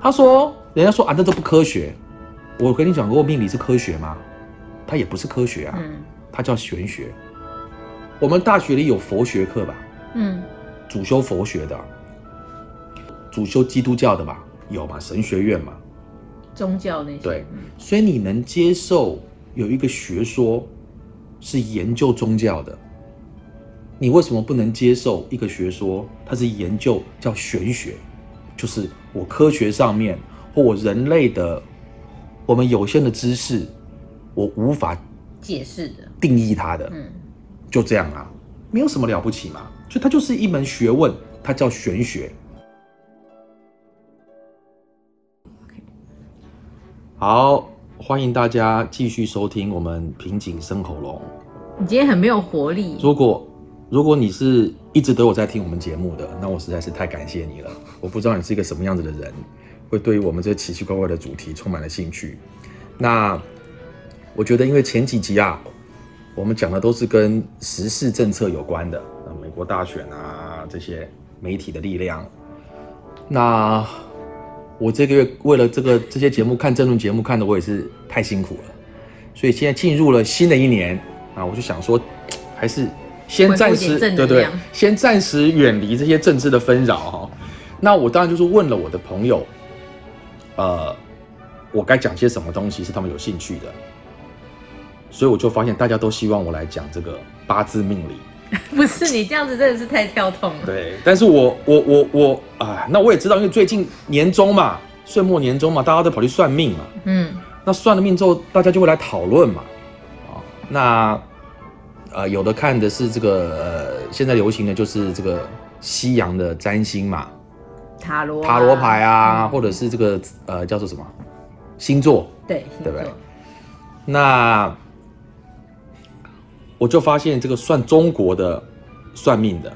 他说，人家说啊，那都不科学。我跟你讲过，命理是科学吗？它也不是科学啊，嗯它叫玄学。我们大学里有佛学课吧，嗯主修佛学的，主修基督教的吧，有嘛？神学院嘛，宗教那些对嗯所以你能接受有一个学说是研究宗教的，你为什么不能接受一个学说它是研究叫玄学？就是我科学上面或我人类的我们有限的知识，我无法解释的，定义它的，嗯。就这样啊，没有什么了不起嘛，就它就是一门学问，它叫玄学。好，欢迎大家继续收听我们瓶颈生喉咙。你今天很没有活力，如果如果你是一直都有在听我们节目的，那我实在是太感谢你了。我不知道你是一个什么样子的人，会对于我们这奇奇怪怪的主题充满了兴趣。那我觉得，因为前几集啊，我们讲的都是跟时事政策有关的，啊，美国大选啊这些媒体的力量。那我这个月为了这个这些节目看政论节目看的我也是太辛苦了，所以现在进入了新的一年啊，我就想说，还是先暂时对对，先暂时远离这些政治的纷扰哈。那我当然就是问了我的朋友，呃，我该讲些什么东西是他们有兴趣的，所以我就发现大家都希望我来讲这个八字命理。不是你这样子真的是太跳痛了。对，但是我我我我啊，那我也知道，因为最近年终嘛，岁末年终嘛，大家都跑去算命嘛。嗯那算了命之后，大家就会来讨论嘛。啊，那呃，有的看的是这个呃，现在流行的就是这个西洋的占星嘛，塔罗啊。塔罗牌啊，或者是这个呃叫做什么？星座，对对不对？那我就发现这个算中国的算命的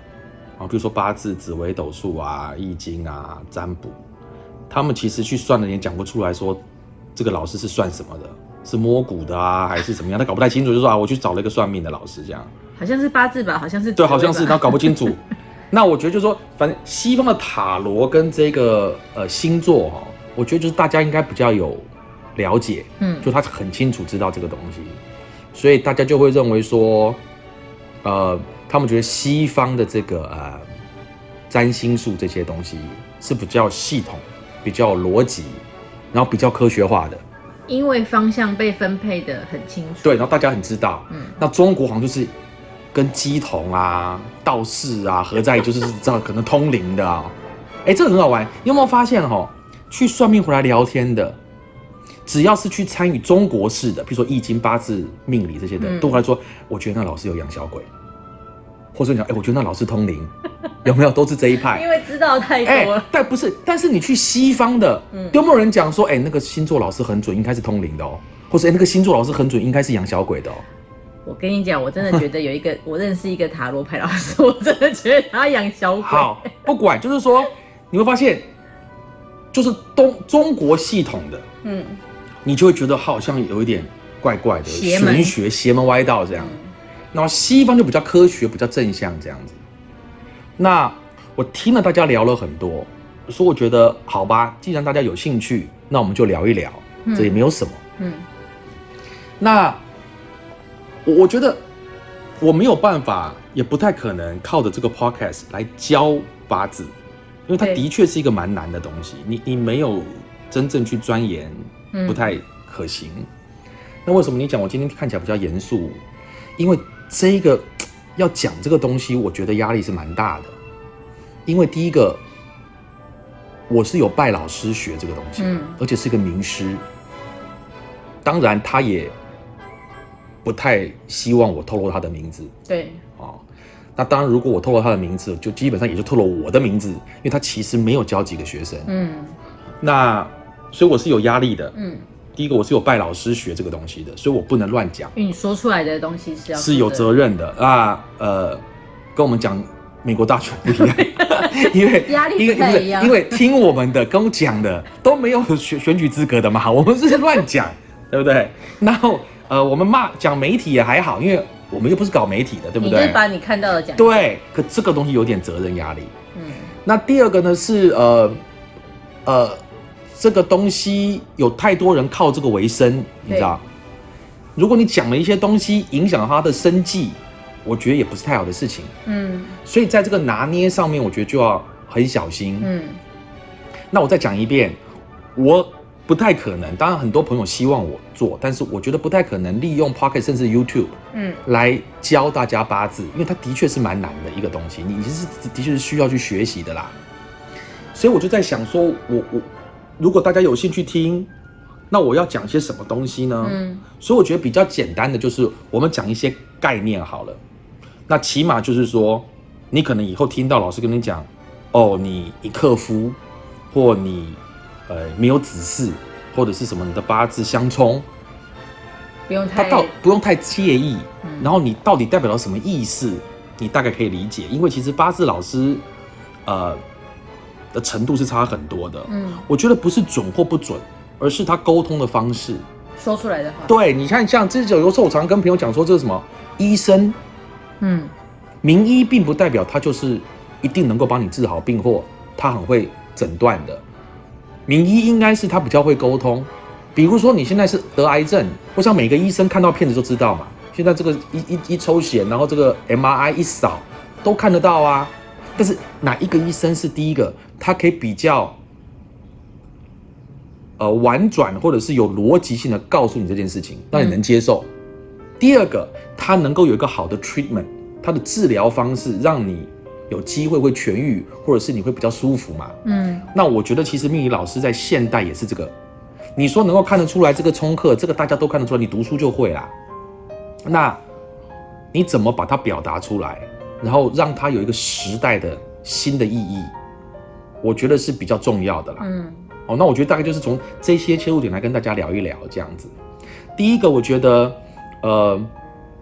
啊，比如说八字、紫微斗数啊、易经啊、占卜，他们其实去算的也讲不出来说这个老师是算什么的，是摸骨的啊，还是怎么样？他搞不太清楚，就说啊，我去找了一个算命的老师这样。好像是八字吧，好像是对，好像是，然后搞不清楚。那我觉得就是说，反正西方的塔罗跟这个呃星座哈、我觉得就是大家应该比较有了解，嗯就他很清楚知道这个东西，所以大家就会认为说，呃，他们觉得西方的这个呃占星术这些东西是比较系统、比较逻辑，然后比较科学化的。因为方向被分配的很清楚。对，然后大家很知道，嗯。那中国好像就是跟鸡童啊、道士啊合在一起，就是知道可能通灵的啊。哎，这个很好玩，你有没有发现哈、去算命回来聊天的，只要是去参与中国式的，比如说易经、八字、命理这些的，嗯。都回来说，我觉得那老师有养小鬼，或者你讲，哎，我觉得那老师通灵，有没有？都是这一派。因为知道太哎、多了。但不是，但是你去西方的，嗯有没有人讲说，哎、那个星座老师很准，应该是通灵的哦，或者哎、那个星座老师很准，应该是养小鬼的哦。我跟你讲，我真的觉得有一个，我认识一个塔罗牌老师，我真的觉得他养小鬼。好，不管，就是说你会发现，就是东中国系统的，嗯，你就会觉得好像有一点怪怪的，邪门玄学、邪门歪道这样。嗯然后西方就比较科学、比较正向这样子。那我听了大家聊了很多，说我觉得好吧，既然大家有兴趣，那我们就聊一聊，嗯这也没有什么。嗯那我我觉得我没有办法，也不太可能靠着这个 podcast 来教八字，因为它的确是一个蛮难的东西，你你没有真正去钻研，嗯不太可行。那为什么你讲我今天看起来比较严肃？因为这一个要讲这个东西，我觉得压力是蛮大的。因为第一个，我是有拜老师学这个东西，嗯而且是个名师。当然，他也不太希望我透露他的名字对，哦。那当然，如果我透露他的名字，就基本上也就透露我的名字，因为他其实没有教几个学生。嗯那所以我是有压力的。嗯，第一个，我是有拜老师学这个东西的，所以我不能乱讲，因为你说出来的东西是要是有责任的啊。呃，跟我们讲美国大选不一样，因为 压力不太一样因为听我们的跟我讲的都没有选选举资格的嘛，我们是乱讲，对不对？然后呃，我们骂讲媒体也还好，因为我们又不是搞媒体的，对不你就？把你看到的讲。对，可这个东西有点责任压力。嗯那第二个呢是呃呃，这个东西有太多人靠这个为生，你知道？如果你讲了一些东西影响他的生计，我觉得也不是太好的事情。嗯所以在这个拿捏上面，我觉得就要很小心。嗯那我再讲一遍，我不太可能。当然，很多朋友希望我做，但是我觉得不太可能利用 Pocket 甚至 YouTube 嗯来教大家八字，因为它的确是蛮难的一个东西，你是的确是需要去学习的啦。所以我就在想说，我我如果大家有兴趣听，那我要讲些什么东西呢？嗯所以我觉得比较简单的就是我们讲一些概念好了。那起码就是说，你可能以后听到老师跟你讲，哦，你一克夫，或你呃没有子嗣，或者是什么你的八字相冲，不用太到不用太介意嗯，然后你到底代表了什么意思，你大概可以理解。因为其实八字老师，呃的程度是差很多的。嗯我觉得不是准或不准，而是他沟通的方式。说出来的话，对，你看，像这种有时候我常跟朋友讲说，这是什么医生，嗯名医并不代表他就是一定能够帮你治好病或他很会诊断的。名医应该是他比较会沟通。比如说你现在是得癌症，我想每个医生看到片子就知道嘛。现在这个一一一抽血，然后这个 MRI 一扫，都看得到啊。但是哪一个医生是第一个？他可以比较呃婉转或者是有逻辑性的告诉你这件事情，让你能接受。第二个，他能够有一个好的 treatment，他的治疗方式让你有机会会痊愈，或者是你会比较舒服嘛。嗯那我觉得其实命理老师在现代也是这个。你说能够看得出来这个冲克，这个大家都看得出来，你读书就会啦。那你怎么把它表达出来，然后让它有一个时代的新的意义？我觉得是比较重要的啦。嗯哦，那我觉得大概就是从这些切入点来跟大家聊一聊这样子。第一个，我觉得，呃，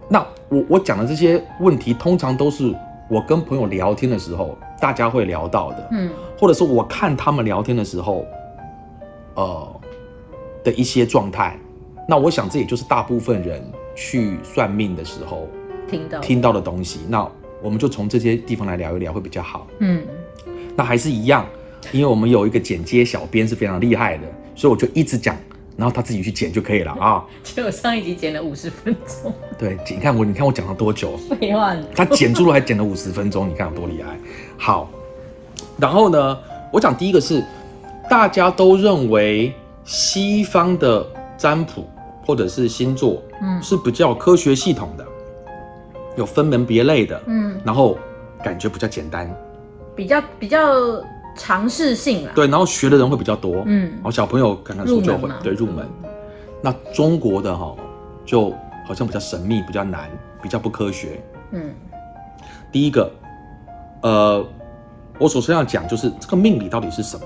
那我我讲的这些问题，通常都是我跟朋友聊天的时候，大家会聊到的，嗯或者是我看他们聊天的时候，呃的一些状态。那我想这也就是大部分人去算命的时候听到听到的东西。那我们就从这些地方来聊一聊，会比较好。嗯那还是一样，因为我们有一个剪接小编是非常厉害的，所以我就一直讲，然后他自己去剪就可以了啊。结果上一集剪了五十分钟，对，你看我，你看我讲了多久，废话，他剪出了还剪了五十分钟，你看有多厉害。好，然后呢，我讲第一个是大家都认为西方的占卜或者是星座，嗯是比较科学系统的，有分门别类的，嗯，然后感觉比较简单，比较比较尝试性啦，对，然后学的人会比较多，嗯。然后小朋友看看书就会对入门。那中国的哈、就好像比较神秘、比较难、比较不科学。嗯。第一个，呃，我首先要讲就是这个命理到底是什么？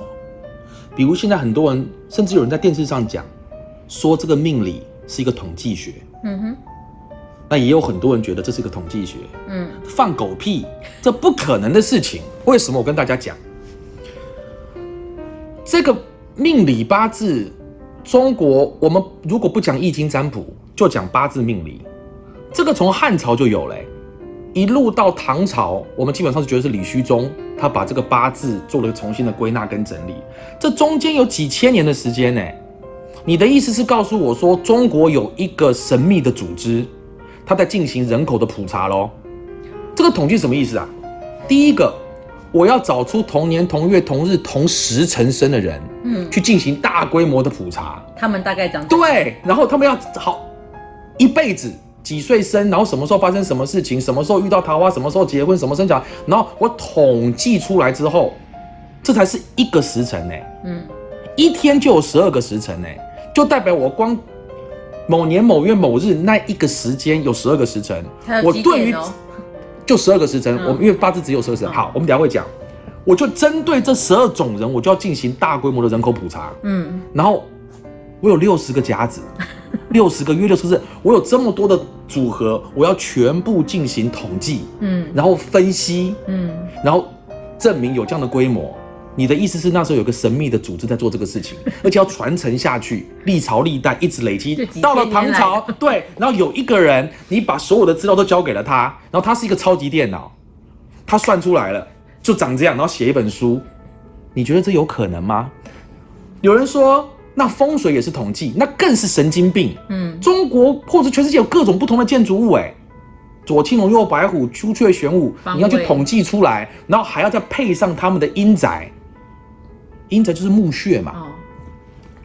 比如现在很多人，甚至有人在电视上讲，说这个命理是一个统计学，嗯哼那也有很多人觉得这是一个统计学，嗯。放狗屁，这不可能的事情。为什么？我跟大家讲，这个命理八字，中国我们如果不讲易经占卜，就讲八字命理，这个从汉朝就有嘞、一路到唐朝，我们基本上是觉得是李虚中他把这个八字做了重新的归纳跟整理，这中间有几千年的时间呢、你的意思是告诉我说，中国有一个神秘的组织，它在进行人口的普查喽？这个统计什么意思啊？第一个，我要找出同年同月同日同时辰生的人，嗯，去进行大规模的普查。他们大概长对，然后他们要好一辈子几岁生，然后什么时候发生什么事情，什么时候遇到桃花，什么时候结婚，什么生小孩，然后我统计出来之后，这才是一个时辰呢、嗯一天就有十二个时辰呢、就代表我光某年某月某日那一个时间有十二个时辰我对于就十二个时辰，嗯。我们因为八字只有十二时辰，嗯好，我们等下会讲，我就针对这十二种人，我就要进行大规模的人口普查，嗯。然后我有六十个甲子，六十个月六十日，我有这么多的组合，我要全部进行统计，嗯。然后分析，嗯。然后证明有这样的规模。你的意思是那时候有个神秘的组织在做这个事情，而且要传承下去，历朝历代一直累积到了唐朝，对，然后有一个人，你把所有的资料都交给了他，然后他是一个超级电脑，他算出来了，就长这样，然后写一本书，你觉得这有可能吗？有人说那风水也是统计，那更是神经病。嗯，中国或者全世界有各种不同的建筑物，哎，左青龙右白虎，朱雀玄武，你要去统计出来，然后还要再配上他们的阴宅，阴宅就是墓穴嘛，哦，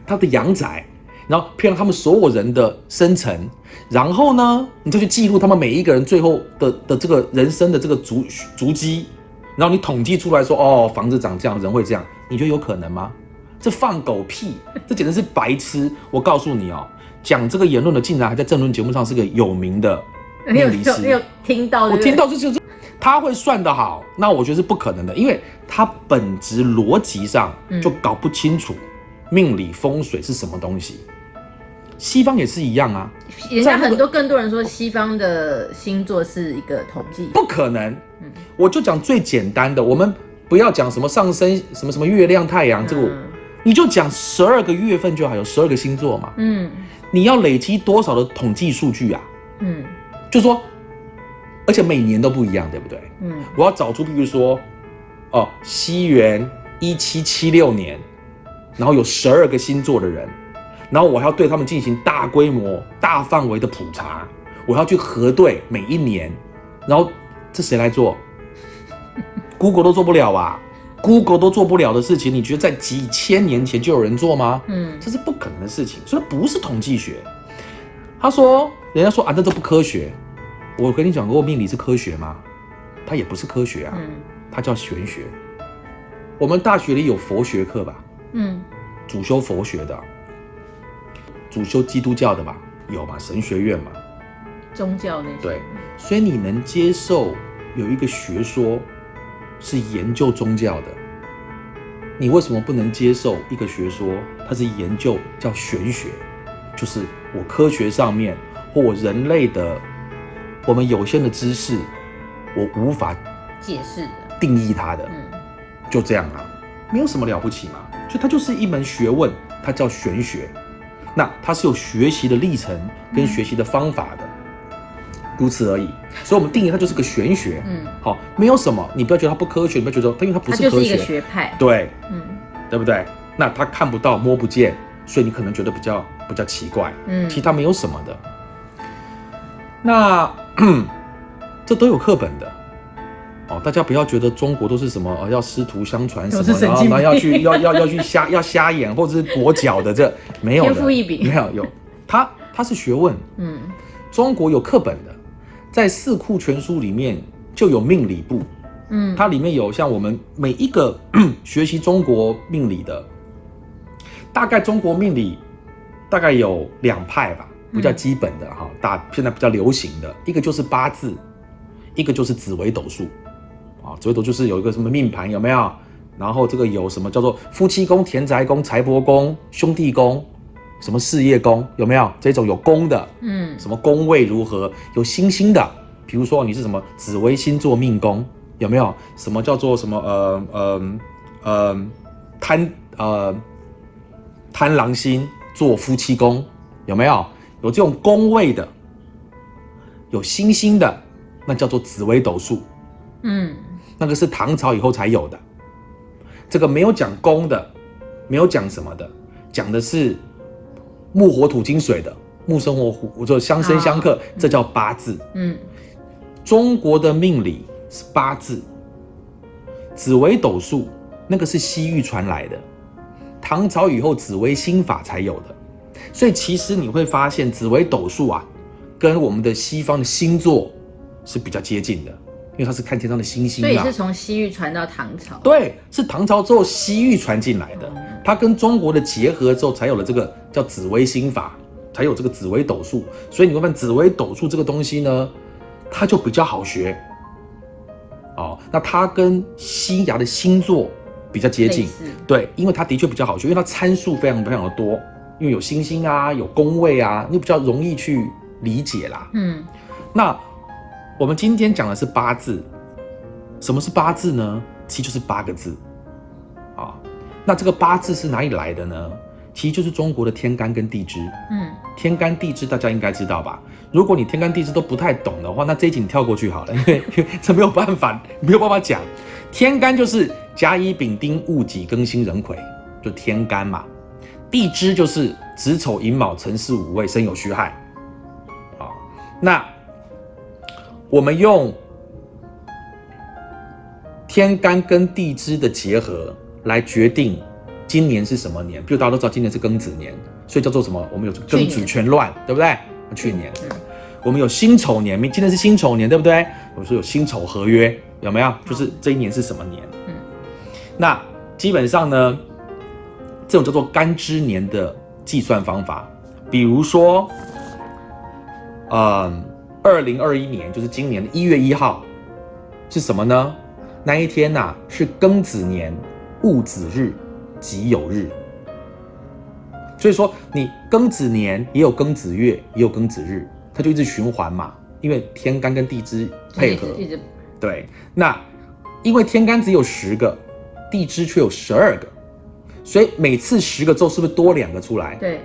他的阳宅，然后骗了他们所有人的生辰，然后呢，你再去记录他们每一个人最后的的这个人生的这个足足迹，然后你统计出来说，哦，房子长这样，人会这样，你觉得有可能吗？这放狗屁，这简直是白痴！我告诉你哦，讲这个言论的竟然还在政论节目上是个有名的 你有命理师。有你有听到？我听到这就是他会算得好，那我觉得是不可能的，因为他本质逻辑上就搞不清楚命理风水是什么东西。西方也是一样啊，人家很多更多人说西方的星座是一个统计，不可能嗯。我就讲最简单的，我们不要讲什么上升什么什么月亮太阳这个，嗯你就讲十二个月份就好，有十二个星座嘛。嗯你要累积多少的统计数据啊？嗯就说，而且每年都不一样，对不对？嗯我要找出，比如说，哦，西元一七七六年，然后有十二个星座的人，然后我还要对他们进行大规模、大范围的普查，我要去核对每一年，然后这谁来做？Google 都做不了啊！Google 都做不了的事情，你觉得在几千年前就有人做吗？嗯这是不可能的事情，所以它不是统计学。他说，人家说啊，那都不科学。我跟你讲过，命理是科学吗？它也不是科学啊，嗯它叫玄学。我们大学里有佛学课吧，嗯主修佛学的，主修基督教的吧，有嘛？神学院嘛，宗教那些对。所以你能接受有一个学说是研究宗教的，你为什么不能接受一个学说它是研究叫玄学？就是我科学上面或我人类的我们有限的知识，我无法解释的，定义它的，嗯就这样啊，没有什么了不起嘛。所以它就是一门学问，它叫玄学。那它是有学习的历程跟学习的方法的，如此而已。所以我们定义它就是个玄学。嗯，好，没有什么，你不要觉得它不科学，你不要觉得它，因为它不是科学，它就是一个学派，对嗯对不对？那它看不到摸不见，所以你可能觉得比较比较奇怪。嗯其实它没有什么的。那 这都有课本的。哦，大家不要觉得中国都是什么呃要师徒相传什么，然后然后要去要要要去瞎 要瞎眼或者是跛脚的，这没有的，天赋异禀。没有有，它它是学问，嗯。中国有课本的，在《四库全书》里面就有命理部，嗯，它里面有像我们每一个 学习中国命理的，大概中国命理大概有两派吧，比较基本的哈，大现在比较流行的一个就是八字，一个就是紫微斗数啊，紫微斗数就是有一个什么命盘有没有？然后这个有什么叫做夫妻宫、田宅宫、财帛宫、兄弟宫，什么事业宫有没有？这种有宫的，嗯什么宫位如何，有星星的，比如说你是什么紫微星座命宫，有没有？什么叫做什么呃呃呃贪呃贪狼星做夫妻宫，有没有？有这种宫位的，有星星的，那叫做紫微斗数，嗯那个是唐朝以后才有的。这个没有讲宫的，没有讲什么的，讲的是木火土金水的木生火火，我说相生相克，这叫八字。嗯中国的命理是八字，紫微斗数那个是西域传来的，唐朝以后紫微星法才有的。所以其实你会发现紫微斗数啊，跟我们的西方的星座是比较接近的，因为它是看天上的星星嘛所以是。从西域传到唐朝，对，是唐朝之后西域传进来的，它跟中国的结合之后，才有了这个叫紫微星法，才有这个紫微斗数。所以你会发现紫微斗数这个东西呢，它就比较好学。哦，那它跟西亚的星座比较接近对，因为它的确比较好学，因为它参数非常非常的多，因为有星星啊，有宫位啊，你比较容易去理解啦。嗯那我们今天讲的是八字，什么是八字呢？其实就是八个字啊。那这个八字是哪里来的呢？其实就是中国的天干跟地支。嗯天干地支大家应该知道吧？如果你天干地支都不太懂的话，那这一集你跳过去好了，因 为因为这没有办法没有办法讲。天干就是甲乙丙丁戊己庚辛壬癸，就天干嘛。地支就是子丑寅卯辰巳午未申酉戌亥。好，那我们用天干跟地支的结合来决定今年是什么年。比如大家都知道今年是庚子年，所以叫做什么？我们有庚子全乱，对不对？去年。我们有辛丑年，今年是辛丑年，对不对？我说有辛丑合约，有没有？就是这一年是什么年？嗯，那基本上呢，这种叫做干支年的计算方法，比如说，嗯，二零二一年就是今年的一月一号是什么呢？那一天呐是庚子年戊子日己酉日，所以说你庚子年也有庚子月，也有庚子日。它就一直循环嘛，因为天干跟地支配合，对。那因为天干只有十个，地支却有十二个，所以每次十个之后是不是多两个出来？对。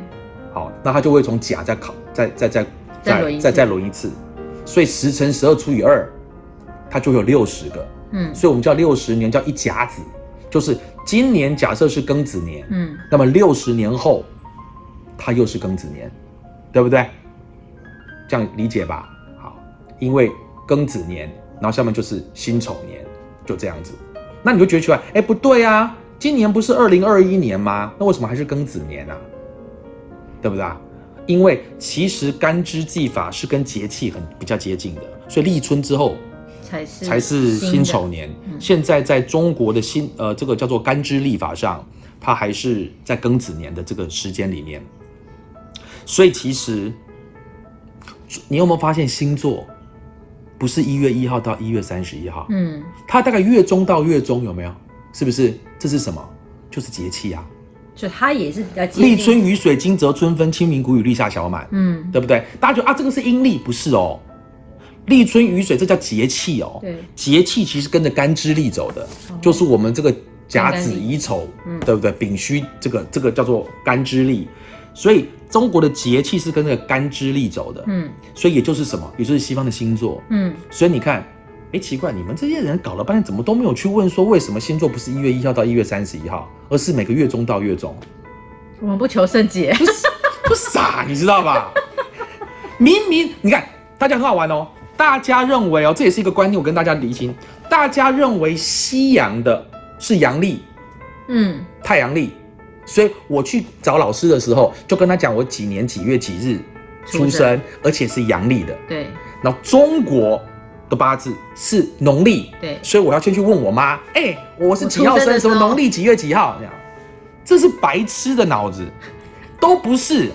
好，那它就会从甲再考，再再再再再再轮一次，所以十乘十二除以二，它就有六十个。嗯。所以我们叫六十年叫一甲子，就是今年假设是庚子年，嗯，那么六十年后，它又是庚子年，对不对？这样理解吧，好，因为庚子年，然后下面就是辛丑年，就这样子。那你就觉得奇怪，哎，不对啊，今年不是二零二一年吗？那为什么还是庚子年啊？对不对啊？因为其实干支纪法是跟节气很比较接近的，所以立春之后才是才是辛丑年。现在在中国的新呃这个叫做干支历法上，它还是在庚子年的这个时间里面，所以其实。你有没有发现星座不是一月一号到一月三十一号？嗯，它大概月中到月中有没有？是不是？这是什么？就是节气啊。就它也是比较立春雨水惊蛰春分清明谷雨立夏小满。嗯，对不对？大家觉得啊，这个是阴历，不是哦。立春雨水这叫节气哦。对，节气其实跟着干支历走的，就是我们这个甲子乙丑，对不对？丙戌这个这个叫做干支历。所以中国的节气是跟那个干支历走的，嗯，所以也就是什么，也就是西方的星座，嗯，所以你看，哎，奇怪，你们这些人搞了半天，怎么都没有去问说，为什么星座不是一月一号到一月三十一号，而是每个月中到月中？我们不求甚解，不傻，你知道吧？明明你看，大家很好玩哦，大家认为哦，这也是一个观念，我跟大家理清，大家认为西洋的是阳历，嗯，太阳历。所以我去找老师的时候，就跟他讲我几年几月几日出生，而且是阳历的。对。然后中国的八字是农历。对。所以我要先去问我妈，哎，我是几号生？什么农历几月几号？这样，这是白痴的脑子，都不是。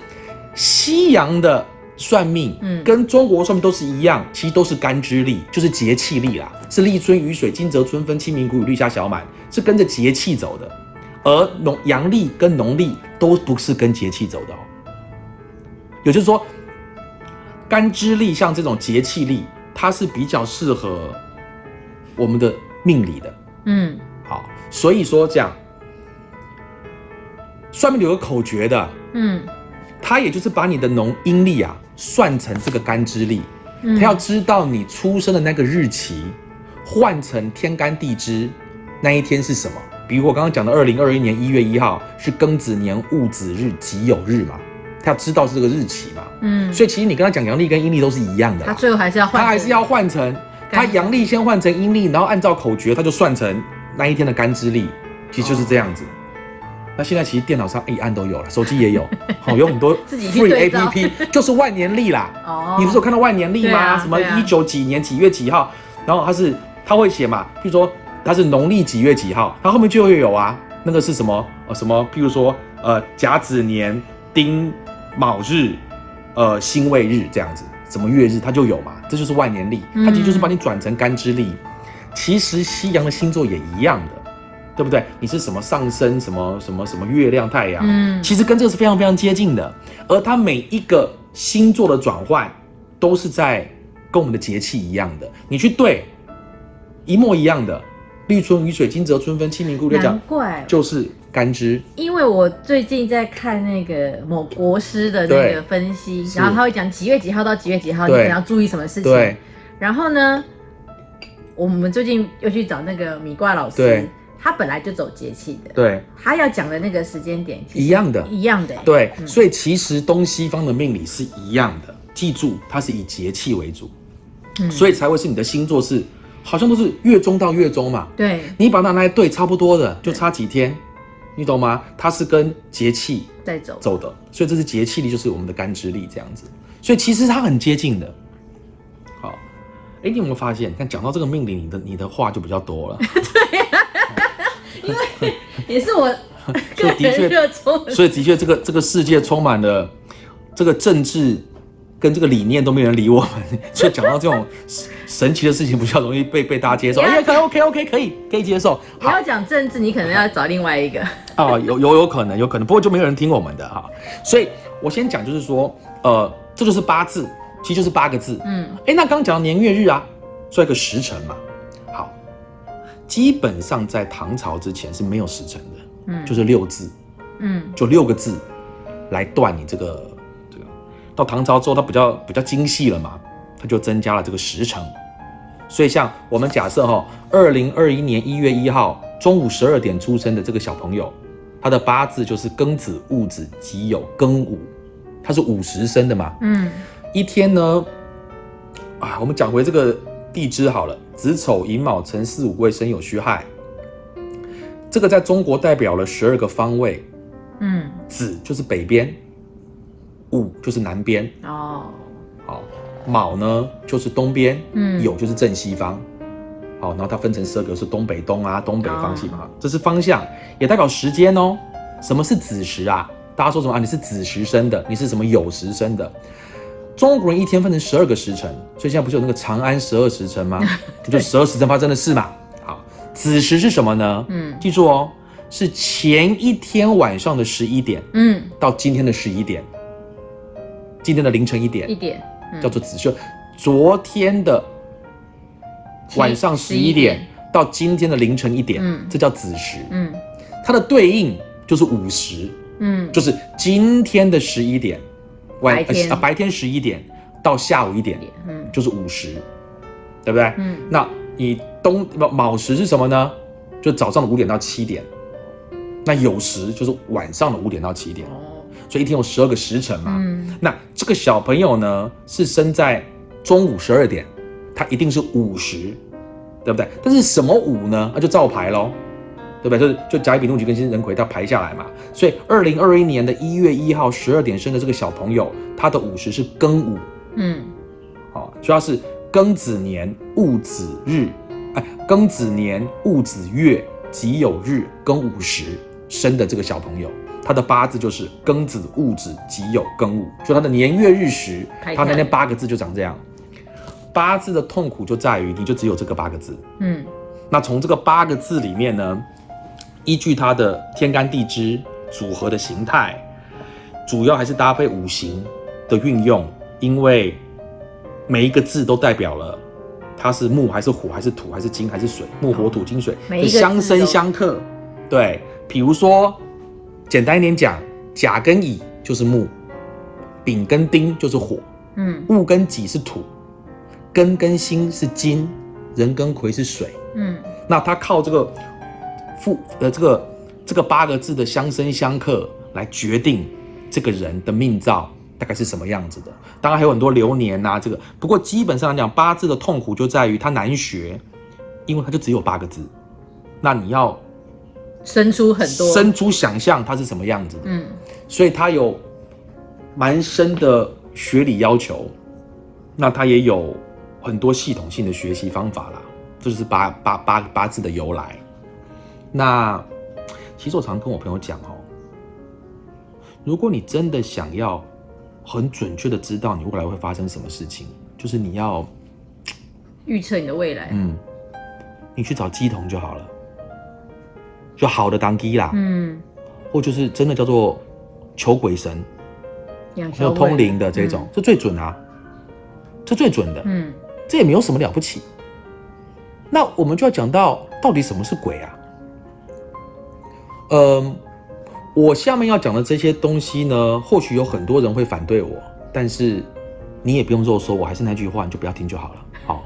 西洋的算命，嗯，跟中国算命都是一样，其实都是干支历，就是节气历啦，是立春雨水惊蛰春分清明谷雨立夏小满，是跟着节气走的。而农阳历跟农历都不是跟节气走的哦，也就是说，干支历像这种节气历，它是比较适合我们的命理的。嗯，好，所以说这样，算命有个口诀的，嗯，他也就是把你的农阴历啊算成这个干支历，他要知道你出生的那个日期换成天干地支那一天是什么。比如我刚刚讲的，二零二一年一月一号是庚子年戊子日己酉日嘛，他要知道是这个日期嘛，嗯，所以其实你跟他讲阳历跟阴历都是一样的，他最后还是要换，他还是要换成他阳历先换成阴历，然后按照口诀他就算成那一天的干支历，其实就是这样子。那现在其实电脑上一按都有了，手机也有，好有很多 free A P P，就是万年历啦。哦，你不是有看到万年历吗？什么一九几年几月几号，然后他是他会写嘛，譬如说。它是农历几月几号？它后面就会有啊，那个是什么？呃，什么？譬如说，呃，甲子年丁卯日，呃，辛未日这样子，什么月日它就有嘛？这就是万年历，它其实就是把你转成干支历。其实西洋的星座也一样的，对不对？你是什么上升？什么什么什么月亮太阳？嗯，其实跟这个是非常非常接近的。而它每一个星座的转换，都是在跟我们的节气一样的。你去对，一模一样的。立春雨水惊蛰春分清明谷雨难怪就是干支。因为我最近在看那个某国师的那个分析，然后他会讲几月几号到几月几号，你可能要注意什么事情。对。然后呢，我们最近又去找那个米卦老师，他本来就走节气的，对，他要讲的那个时间点一样的，一样的，对，所以其实东西方的命理是一样的，记住它是以节气为主，所以才会是你的星座是好像都是月中到月中嘛，对，你把它拿来对，差不多的，就差几天，你懂吗？它是跟节气在走走的，所以这是节气力，就是我们的干支力这样子，所以其实它很接近的。好哎，你有没有发现？看讲到这个命令，你的你的话就比较多了。对呀，因为 也是我 所以的确，所以的确，这个这个世界充满了这个政治跟这个理念都没人理我们，所以讲到这种神奇的事情，比较容易被被大家接受。哎，可以，OK OK，可以可以接受。你要讲政治，你可能要找另外一个。啊，有有有可能，有可能，不过就没有人听我们的哈。所以我先讲，就是说，呃，这就是八字。其实就是八个字，嗯，哎，那刚刚讲年月日啊，做一个时辰嘛，好，基本上在唐朝之前是没有时辰的，嗯，就是六字，嗯，就六个字来断你这个这个。到唐朝之后，它比较比较精细了嘛，它就增加了这个时辰。所以像我们假设哈，二零二一年一月一号中午十二点出生的这个小朋友，他的八字就是庚子、戊子、己酉、庚午，他是午时生的嘛，嗯。一天呢，啊，我们讲回这个地支好了，子丑寅卯辰巳午未申酉戌亥，这个在中国代表了十二个方位，嗯，子就是北边，午就是南边，哦，好，卯呢就是东边，嗯，酉就是正西方，好，然后它分成十二个是东北东啊，东北方西嘛，这是方向，也代表时间哦。什么是子时啊？大家说什么啊？你是子时生的，你是什么酉时生的？中国人一天分成十二个时辰，所以现在不是有那个长安十二时辰吗？就十二时辰发生的事嘛。好，子时是什么呢？嗯，记住哦，是前一天晚上的十一点，嗯，到今天的十一点，今天的凌晨一点，一点叫做子时。昨天的晚上十一点到今天的凌晨一点，嗯，这叫子时。嗯，它的对应就是午时，嗯，就是今天的十一点。白天啊，白天十一点到下午一点，嗯，就是午时，对不对？嗯，那你冬卯时是什么呢？就早上的五点到七点。那酉时就是晚上的五点到七点。哦，所以一天有十二个时辰嘛。嗯，那这个小朋友呢是生在中午十二点，他一定是午时，对不对？但是什么午呢？那就照排喽。对不对？就是就甲乙丙丁戊己庚辛壬癸，他排下来嘛。所以二零二一年的一月一号十二点生的这个小朋友，他的午时是庚午。嗯，好，主要是庚子年戊子日，哎，庚子年戊子月己酉日庚午时生的这个小朋友，他的八字就是庚子戊子己酉庚午，所以他的年月日时，他那天八个字就长这样。八字的痛苦就在于，你就只有这个八个字。嗯，那从这个八个字里面呢？依据它的天干地支组合的形态，主要还是搭配五行的运用，因为每一个字都代表了它是木还是火还是土还是金还是水，木火土金水相生相克。对，比如说简单一点讲，甲跟乙就是木，丙跟丁就是火，嗯，戊跟己是土，庚跟辛是金，壬跟癸是水，嗯，那他靠这个。父呃，这个这个八个字的相生相克来决定这个人的命造大概是什么样子的。当然还有很多流年呐，这个不过基本上来讲，八字的痛苦就在于它难学，因为它就只有八个字。那你要生出很多，生出想象它是什么样子的。嗯，所以它有蛮深的学理要求，那它也有很多系统性的学习方法啦。这就是八八八八字的由来。那其实我常跟我朋友讲哦，如果你真的想要很准确的知道你未来会发生什么事情，就是你要预测你的未来。嗯，你去找鸡童就好了，就好的当机啦。嗯，或就是真的叫做求鬼神，有通灵的这种，这最准啊，这最准的。嗯，这也没有什么了不起。那我们就要讲到到底什么是鬼啊？嗯，我下面要讲的这些东西呢，或许有很多人会反对我，但是你也不用肉说，我还是那句话，你就不要听就好了。好，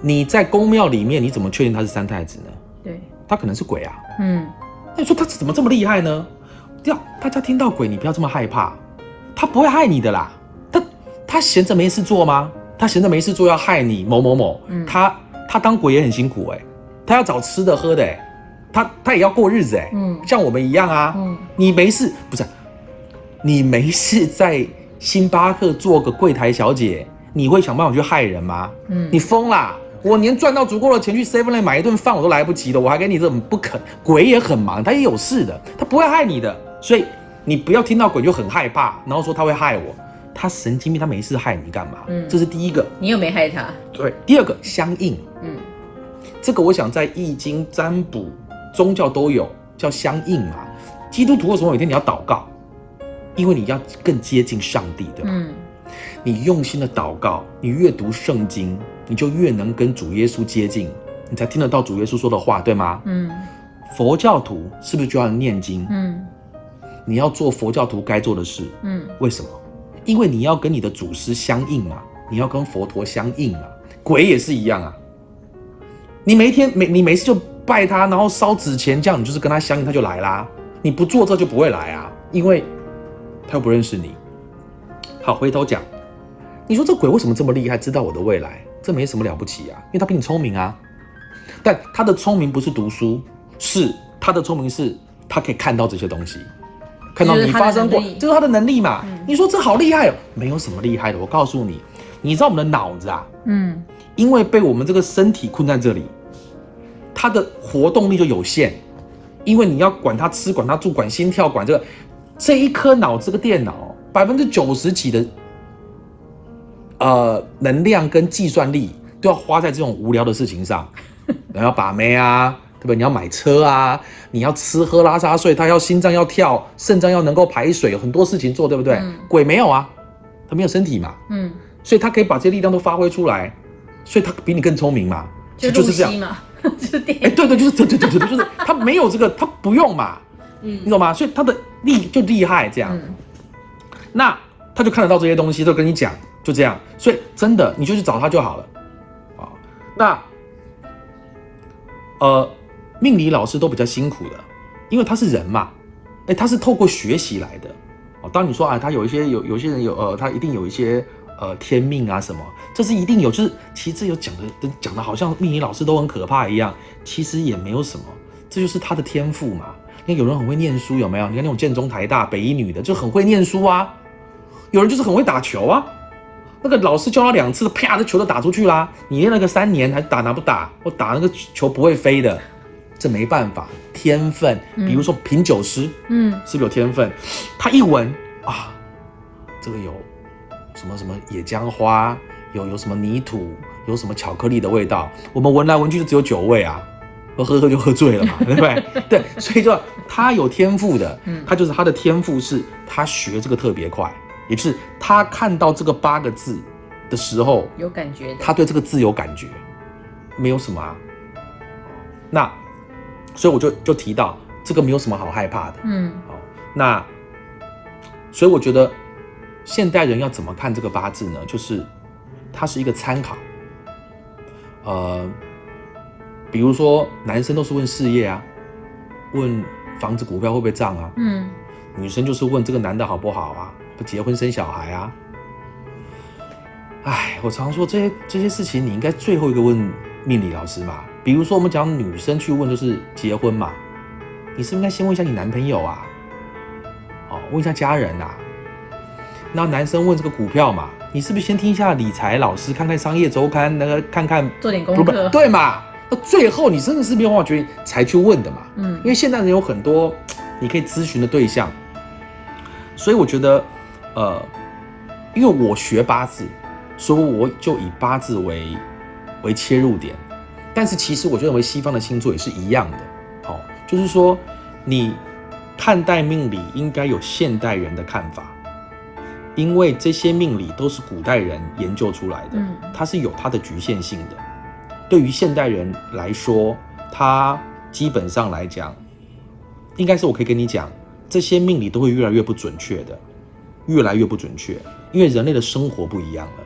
你在宫庙里面，你怎么确定他是三太子呢？对，他可能是鬼啊。嗯，那你说他怎么这么厉害呢？要大家听到鬼，你不要这么害怕，他不会害你的啦。他他闲着没事做吗？他闲着没事做要害你某某某？嗯，他他当鬼也很辛苦哎，他要找吃的喝的哎，他他也要过日子哎。嗯，像我们一样啊。嗯，你没事不是？你没事在星巴克做个柜台小姐，你会想办法去害人吗？嗯，你疯啦！我连赚到足够的钱去 Seven 买一顿饭我都来不及了，我还给你这种不肯？鬼也很忙，他也有事的，他不会害你的。所以你不要听到鬼就很害怕，然后说他会害我，他神经病，他没事害你干嘛？嗯，这是第一个。你又没害他。对，第二个相应。嗯，这个我想在易经占卜、宗教都有叫相应嘛。基督徒为什么每天你要祷告？因为你要更接近上帝，对吧？嗯，你用心的祷告，你阅读圣经。你就越能跟主耶稣接近，你才听得到主耶稣说的话，对吗？嗯。佛教徒是不是就要念经？嗯。你要做佛教徒该做的事。嗯。为什么？因为你要跟你的祖师相应嘛，你要跟佛陀相应嘛。鬼也是一样啊。你每一天每你没事就拜他，然后烧纸钱，这样你就是跟他相应，他就来啦。你不做这就不会来啊，因为他又不认识你。好，回头讲，你说这鬼为什么这么厉害，知道我的未来？这没什么了不起啊，因为他比你聪明啊。但他的聪明不是读书，是他的聪明是他可以看到这些东西，看到你发生过，这是他的能力嘛。你说这好厉害哦，没有什么厉害的。我告诉你，你知道我们的脑子啊，嗯，因为被我们这个身体困在这里，他的活动力就有限，因为你要管他吃，管他住，管心跳，管这个，这一颗脑这个电脑百分之九十几的。呃，能量跟计算力都要花在这种无聊的事情上，你要把妹啊，对不对？你要买车啊，你要吃喝拉撒睡，他要心脏要跳，肾脏要能够排水，很多事情做，对不对？鬼没有啊，他没有身体嘛，嗯，所以他可以把这些力量都发挥出来，所以他比你更聪明嘛，就是这样。嘛，就是电，哎，对对，就是对对对对，就是他没有这个，他不用嘛，嗯，你懂吗？所以他的力就厉害，这样，那他就看得到这些东西，都跟你讲。就这样，所以真的你就去找他就好了，啊，那呃，命理老师都比较辛苦的，因为他是人嘛，哎，他是透过学习来的，哦，当你说啊，他有一些有有些人有呃，他一定有一些呃天命啊什么，这是一定有，就是其实这有讲的讲的好像命理老师都很可怕一样，其实也没有什么，这就是他的天赋嘛。你看有人很会念书，有没有？你看那种建中、台大、北一女的就很会念书啊，有人就是很会打球啊。那个老师教他两次，啪，这球都打出去啦。你练了个三年，还打拿不打？我打那个球不会飞的，这没办法，天分。比如说品酒师，嗯，是不是有天分？他一闻啊，这个有什么什么野姜花，有有什么泥土，有什么巧克力的味道。我们闻来闻去就只有酒味啊，喝喝喝就喝醉了嘛，对不对？对，所以就他有天赋的，他就是他的天赋是他学这个特别快。也是他看到这个八个字的时候有感觉，他对这个字有感觉，没有什么啊。那所以我就就提到这个没有什么好害怕的，嗯，好，那所以我觉得现代人要怎么看这个八字呢？就是它是一个参考，呃，比如说男生都是问事业啊，问房子股票会不会涨啊，嗯，女生就是问这个男的好不好啊。不结婚生小孩啊？哎，我常说这些这些事情，你应该最后一个问命理老师嘛。比如说，我们讲女生去问，就是结婚嘛，你是不是应该先问一下你男朋友啊？哦，问一下家人啊。那男生问这个股票嘛，你是不是先听一下理财老师，看看商业周刊，那个看看做点功课，对嘛？那最后你真的是没有办法决定才去问的嘛？嗯，因为现代人有很多你可以咨询的对象，所以我觉得。呃，因为我学八字，所以我就以八字为为切入点。但是其实我就认为西方的星座也是一样的，好，就是说你看待命理应该有现代人的看法，因为这些命理都是古代人研究出来的，它是有它的局限性的。对于现代人来说，它基本上来讲，应该是我可以跟你讲，这些命理都会越来越不准确的。越来越不准确，因为人类的生活不一样了。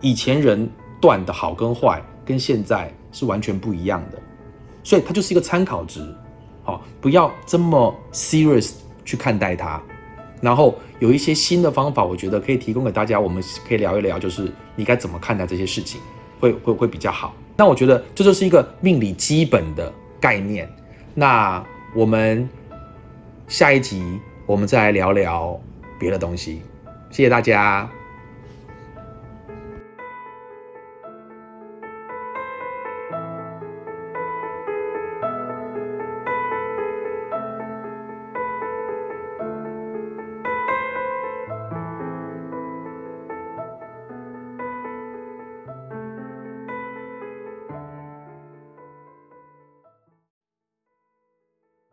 以前人断的好跟坏，跟现在是完全不一样的。所以它就是一个参考值，好，不要这么 serious 去看待它。然后有一些新的方法，我觉得可以提供给大家，我们可以聊一聊，就是你该怎么看待这些事情，会会会比较好。那我觉得这就是一个命理基本的概念。那我们下一集我们再来聊聊别的东西。谢谢大家。